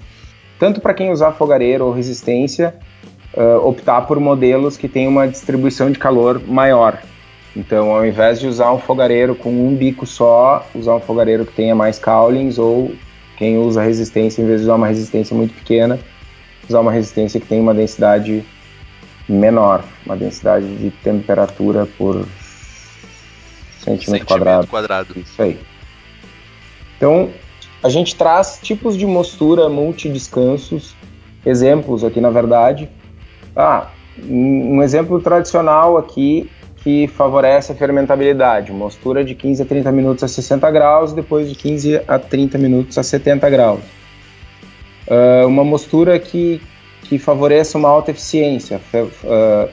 Tanto para quem usar fogareiro ou resistência, uh, optar por modelos que têm uma distribuição de calor maior. Então, ao invés de usar um fogareiro com um bico só, usar um fogareiro que tenha mais cowlings ou quem usa resistência, em vez de usar uma resistência muito pequena, usar uma resistência que tem uma densidade menor, uma densidade de temperatura por centímetro, centímetro quadrado. quadrado. Isso aí. Então, a gente traz tipos de mostura multidescansos, exemplos aqui na verdade. Ah, um exemplo tradicional aqui que favorece a fermentabilidade, mostura de 15 a 30 minutos a 60 graus, depois de 15 a 30 minutos a 70 graus. Uh, uma mostura que, que favoreça uma alta eficiência, uh,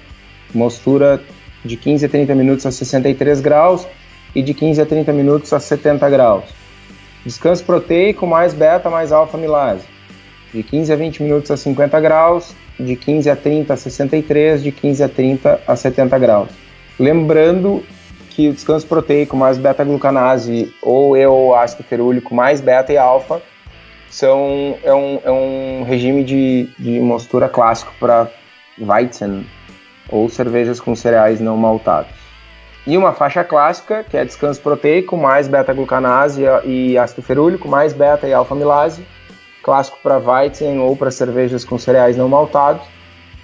mostura de 15 a 30 minutos a 63 graus e de 15 a 30 minutos a 70 graus. Descanso proteico mais beta mais alfa milase, de 15 a 20 minutos a 50 graus, de 15 a 30 a 63, de 15 a 30 a 70 graus. Lembrando que o descanso proteico mais beta-glucanase ou eu ácido ferúlico mais beta e alfa são, é, um, é um regime de, de mostura clássico para Weizen ou cervejas com cereais não maltados. E uma faixa clássica, que é descanso proteico mais beta-glucanase e ácido ferúlico mais beta e alfa-milase, clássico para Weizen ou para cervejas com cereais não maltados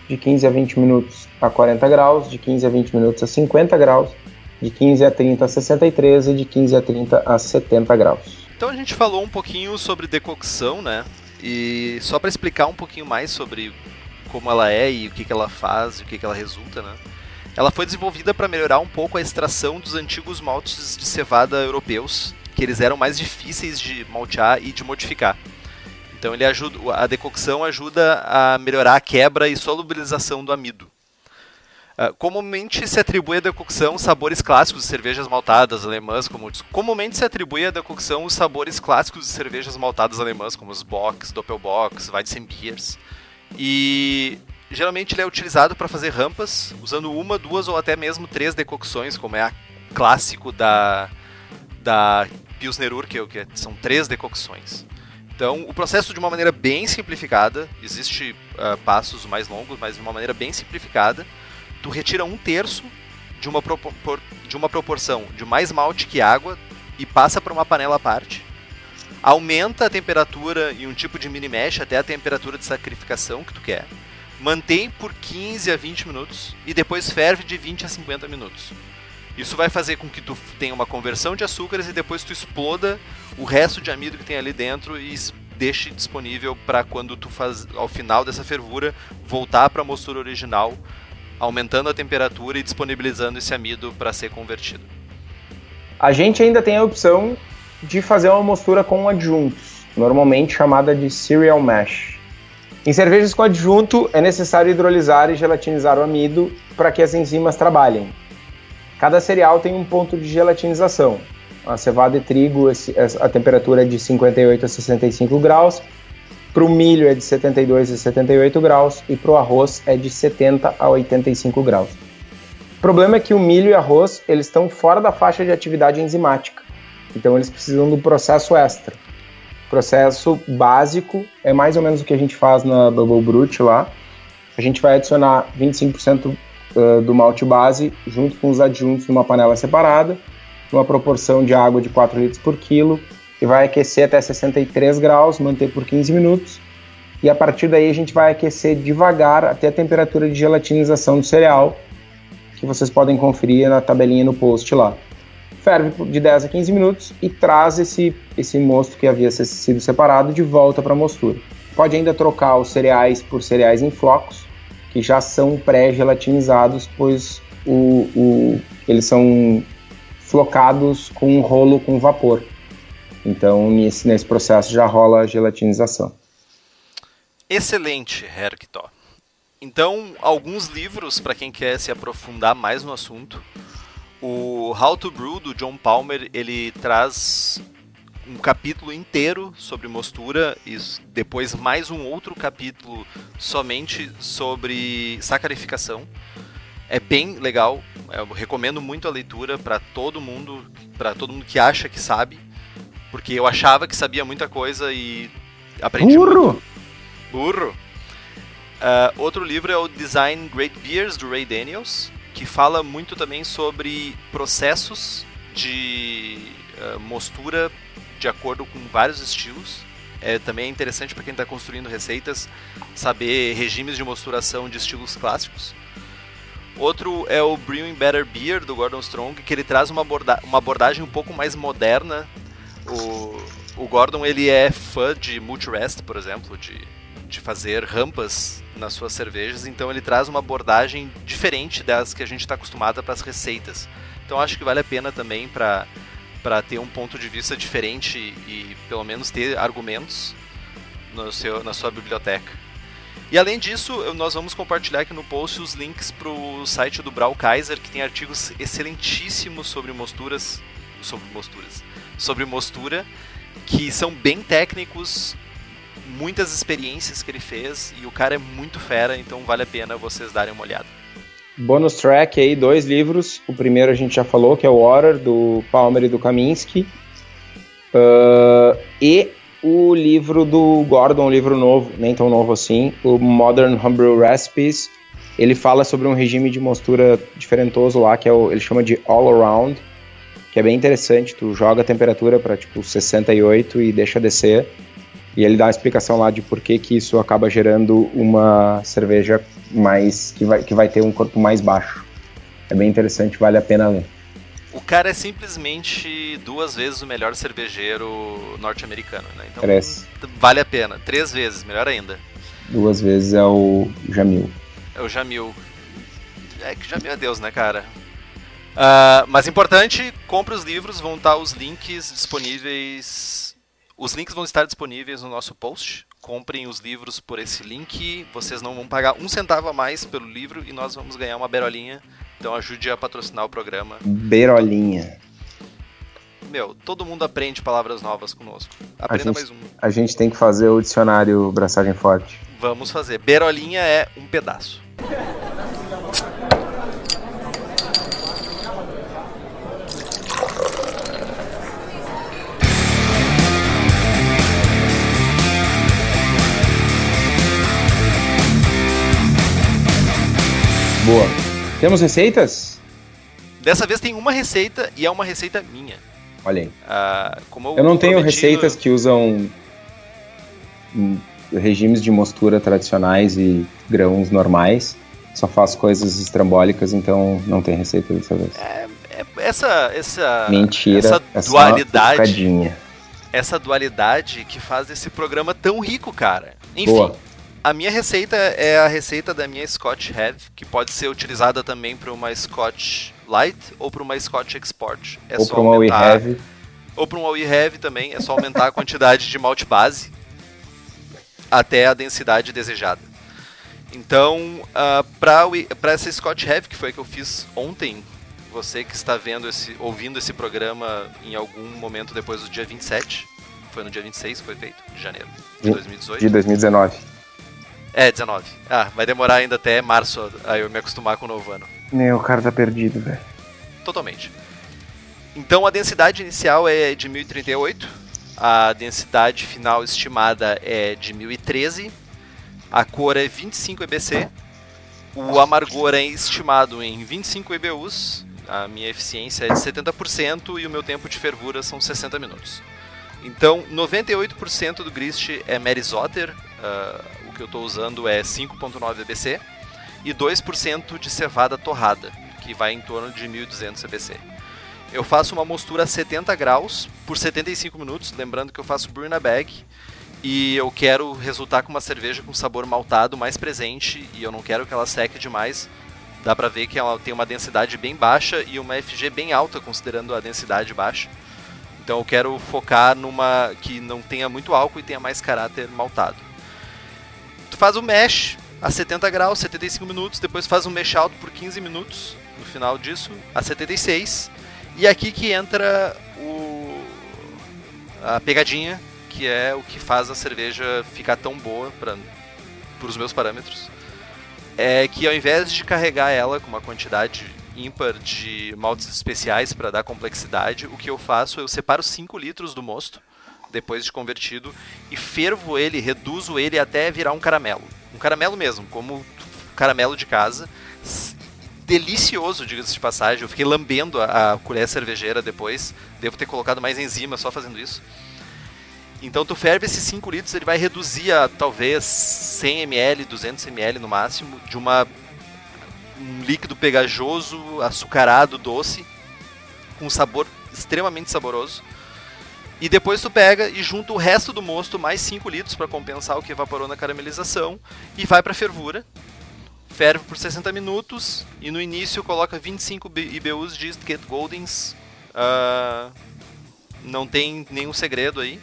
de 15 a 20 minutos a 40 graus, de 15 a 20 minutos a 50 graus, de 15 a 30 a 63 e de 15 a 30 a 70 graus. Então a gente falou um pouquinho sobre decocção, né? E só para explicar um pouquinho mais sobre como ela é e o que, que ela faz e o que, que ela resulta, né? Ela foi desenvolvida para melhorar um pouco a extração dos antigos maltes de cevada europeus, que eles eram mais difíceis de maltear e de modificar. Então ele ajuda, a decocção ajuda a melhorar a quebra e solubilização do amido. Uh, comumente se atribui à decocção sabores clássicos de cervejas maltadas alemãs, como comumente se atribui à decocção os sabores clássicos de cervejas maltadas alemãs, como os Bocks, Doppelbocks, Weizenbiers. E geralmente ele é utilizado para fazer rampas, usando uma, duas ou até mesmo três decocções, como é a clássico da da Pilsner Urquell, que são três decocções. Então, o processo de uma maneira bem simplificada, existe uh, passos mais longos, mas de uma maneira bem simplificada, tu retira um terço de uma, propor de uma proporção de mais malte que água e passa para uma panela à parte. Aumenta a temperatura em um tipo de mini mesh até a temperatura de sacrificação que tu quer. Mantém por 15 a 20 minutos e depois ferve de 20 a 50 minutos. Isso vai fazer com que tu tenha uma conversão de açúcares e depois tu exploda o resto de amido que tem ali dentro e deixe disponível para quando tu faz ao final dessa fervura voltar para a mostura original, aumentando a temperatura e disponibilizando esse amido para ser convertido. A gente ainda tem a opção de fazer uma mostura com adjuntos, normalmente chamada de cereal mash. Em cervejas com adjunto é necessário hidrolisar e gelatinizar o amido para que as enzimas trabalhem. Cada cereal tem um ponto de gelatinização. A cevada e trigo, a temperatura é de 58 a 65 graus. Para o milho é de 72 a 78 graus e para o arroz é de 70 a 85 graus. O problema é que o milho e arroz eles estão fora da faixa de atividade enzimática, então eles precisam do processo extra. O processo básico é mais ou menos o que a gente faz na Bubble Brute lá. A gente vai adicionar 25% uh, do malte base junto com os adjuntos numa panela separada, numa proporção de água de 4 litros por quilo, e vai aquecer até 63 graus, manter por 15 minutos. E a partir daí a gente vai aquecer devagar até a temperatura de gelatinização do cereal, que vocês podem conferir na tabelinha no post lá. Ferve de 10 a 15 minutos e traz esse, esse mosto que havia sido separado de volta para a mostura. Pode ainda trocar os cereais por cereais em flocos, que já são pré-gelatinizados, pois o, o, eles são flocados com um rolo com vapor. Então, nesse, nesse processo já rola a gelatinização. Excelente, Herkto. Então, alguns livros para quem quer se aprofundar mais no assunto. O How to Brew do John Palmer, ele traz um capítulo inteiro sobre mostura e depois mais um outro capítulo somente sobre sacarificação. É bem legal, eu recomendo muito a leitura para todo mundo, para todo mundo que acha que sabe, porque eu achava que sabia muita coisa e aprendi Burro! muito. Burro! Uh, outro livro é o Design Great Beers do Ray Daniels, que fala muito também sobre processos de uh, mostura de acordo com vários estilos. É, também é interessante para quem está construindo receitas saber regimes de mosturação de estilos clássicos. Outro é o Brewing Better Beer do Gordon Strong, que ele traz uma, aborda uma abordagem um pouco mais moderna. O, o Gordon ele é fã de multi-rest, por exemplo, de, de fazer rampas nas suas cervejas, então ele traz uma abordagem diferente das que a gente está acostumado para as receitas. Então acho que vale a pena também para ter um ponto de vista diferente e pelo menos ter argumentos no seu, na sua biblioteca. E além disso, nós vamos compartilhar aqui no post os links para o site do Brau Kaiser, que tem artigos excelentíssimos sobre mosturas, sobre mosturas, sobre mostura, que são bem técnicos, muitas experiências que ele fez e o cara é muito fera, então vale a pena vocês darem uma olhada. Bonus track aí, dois livros. O primeiro a gente já falou, que é o Water, do Palmer e do Kaminsky. Uh, e o livro do Gordon, um livro novo, nem tão novo assim, o Modern Homebrew Recipes. Ele fala sobre um regime de mostura diferentoso lá, que é o, ele chama de All Around, que é bem interessante. Tu joga a temperatura para tipo 68 e deixa descer. E ele dá uma explicação lá de por que, que isso acaba gerando uma cerveja mais que vai, que vai ter um corpo mais baixo. É bem interessante, vale a pena ler. O cara é simplesmente duas vezes o melhor cervejeiro norte-americano, né? Então Três. vale a pena. Três vezes, melhor ainda. Duas vezes é o Jamil. É o Jamil. É que Jamil é Deus, né, cara? Uh, mas importante, compre os livros, vão estar os links disponíveis os links vão estar disponíveis no nosso post. Comprem os livros por esse link. Vocês não vão pagar um centavo a mais pelo livro e nós vamos ganhar uma berolinha. Então ajude a patrocinar o programa. Berolinha. Meu, todo mundo aprende palavras novas conosco. Aprenda gente, mais um. A gente tem que fazer o dicionário Braçagem Forte. Vamos fazer. Berolinha é um pedaço. Boa. Temos receitas? Dessa vez tem uma receita e é uma receita minha. Olha aí. Ah, como eu, Eu não tenho receitas no- que usam hum, regimes de mostura tradicionais e grãos normais. Só faço coisas estrambólicas, então não tem receita dessa vez. É, essa, essa, Mentira, essa é dualidade, piscadinha. essa dualidade que faz esse programa tão rico, cara. Enfim, Boa. A minha receita é a receita da minha Scotch Heavy, que pode ser utilizada também para uma Scotch Light ou para uma Scotch Export. É Ou só para uma We aumentar- Have. ou para um We Heavy também, é só aumentar a quantidade de malte base até a densidade desejada. Então, uh, para essa Scotch Heavy, que foi a que eu fiz ontem, você que está vendo esse, ouvindo esse programa em algum momento depois do dia 27, foi no dia 26 que foi feito, de janeiro de De- 2018. De 2019. É, 19. Ah, vai demorar ainda até março a eu me acostumar com o novo ano. Meu, o cara tá perdido, velho. Totalmente. Então a densidade inicial é de 1038, a densidade final estimada é de 1013, a cor é 25 EBC, o amargor é estimado em 25 EBUs, a minha eficiência é de 70% e o meu tempo de fervura são 60 minutos. Então 98% do grist é Merizotter, ah, o que eu estou usando é 5.9 EBC, e 2% de cevada torrada, que vai em torno de 1200 EBC. Eu faço uma mostura a 70 graus por 75 minutos, lembrando que eu faço brew na bag e eu quero resultar com uma cerveja com sabor maltado mais presente e eu não quero que ela seque demais. Dá pra ver que ela tem uma densidade bem baixa e uma FG bem alta considerando a densidade baixa. Então eu quero focar numa que não tenha muito álcool e tenha mais caráter maltado. Tu faz o mesh a 70 graus, 75 minutos, depois faz um mesh out por 15 minutos no final disso, a 76. E aqui que entra o a pegadinha, que é o que faz a cerveja ficar tão boa para os meus parâmetros. É que ao invés de carregar ela com uma quantidade ímpar de maltes especiais para dar complexidade, o que eu faço, eu separo 5 litros do mosto, depois de convertido, e fervo ele, reduzo ele até virar um caramelo. Um caramelo mesmo, como caramelo de casa. delicioso, diga-se de passagem. Eu fiquei lambendo a, a colher cervejeira depois. Devo ter colocado mais enzima só fazendo isso. Então tu ferve esses 5 litros, ele vai reduzir a talvez 100 ml, 200 ml no máximo, de uma um líquido pegajoso, açucarado, doce, com sabor extremamente saboroso. E depois tu pega e junta o resto do mosto, mais 5 litros para compensar o que evaporou na caramelização, e vai para fervura. Ferve por 60 minutos e no início coloca 25 IBUs de Get Goldens. Uh, não tem nenhum segredo aí.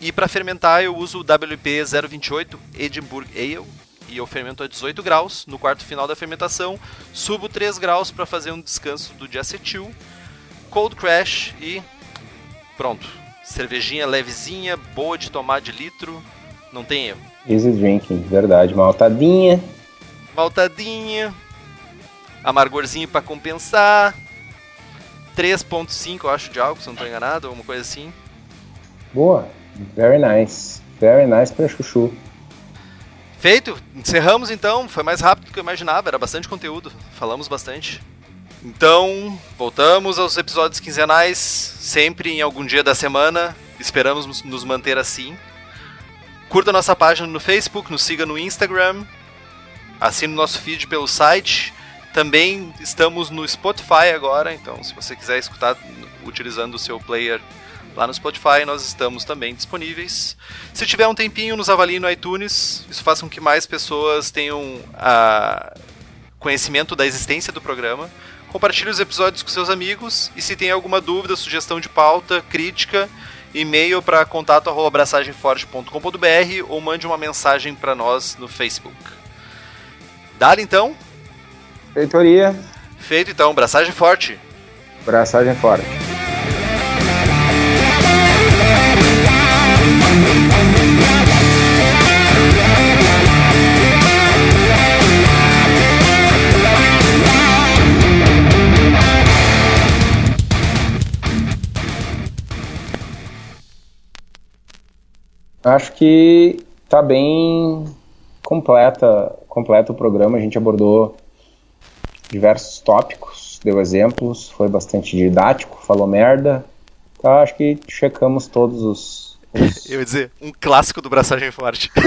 E para fermentar eu uso o WP 028 Edinburgh Ale e eu fermento a 18 graus. No quarto final da fermentação, subo 3 graus para fazer um descanso do diacetil. Cold Crash e pronto. Cervejinha levezinha, boa de tomar de litro, não tem erro. Easy drinking, verdade. Maltadinha. Maltadinha. Amargorzinho para compensar. 3.5 eu acho de álcool, se não estou enganado, alguma coisa assim. Boa. Very nice. Very nice para chuchu. Feito. Encerramos então. Foi mais rápido do que eu imaginava. Era bastante conteúdo. Falamos bastante. Então, voltamos aos episódios quinzenais, sempre em algum dia da semana. Esperamos nos manter assim. Curta nossa página no Facebook, nos siga no Instagram, assine o nosso feed pelo site. Também estamos no Spotify agora, então se você quiser escutar utilizando o seu player lá no Spotify, nós estamos também disponíveis. Se tiver um tempinho, nos avalie no iTunes. Isso faz com que mais pessoas tenham a ah, conhecimento da existência do programa. Compartilhe os episódios com seus amigos e se tem alguma dúvida, sugestão de pauta, crítica, e-mail para contato@abraçagemforte.com.br ou mande uma mensagem para nós no Facebook. Dale então. Feitoria. Feito então, braçagem forte. Braçagem forte. Acho que tá bem completa, completo o programa. A gente abordou diversos tópicos, deu exemplos, foi bastante didático, falou merda. Então, acho que checamos todos os, os... Eu ia dizer, um clássico do Braçagem Forte. *laughs*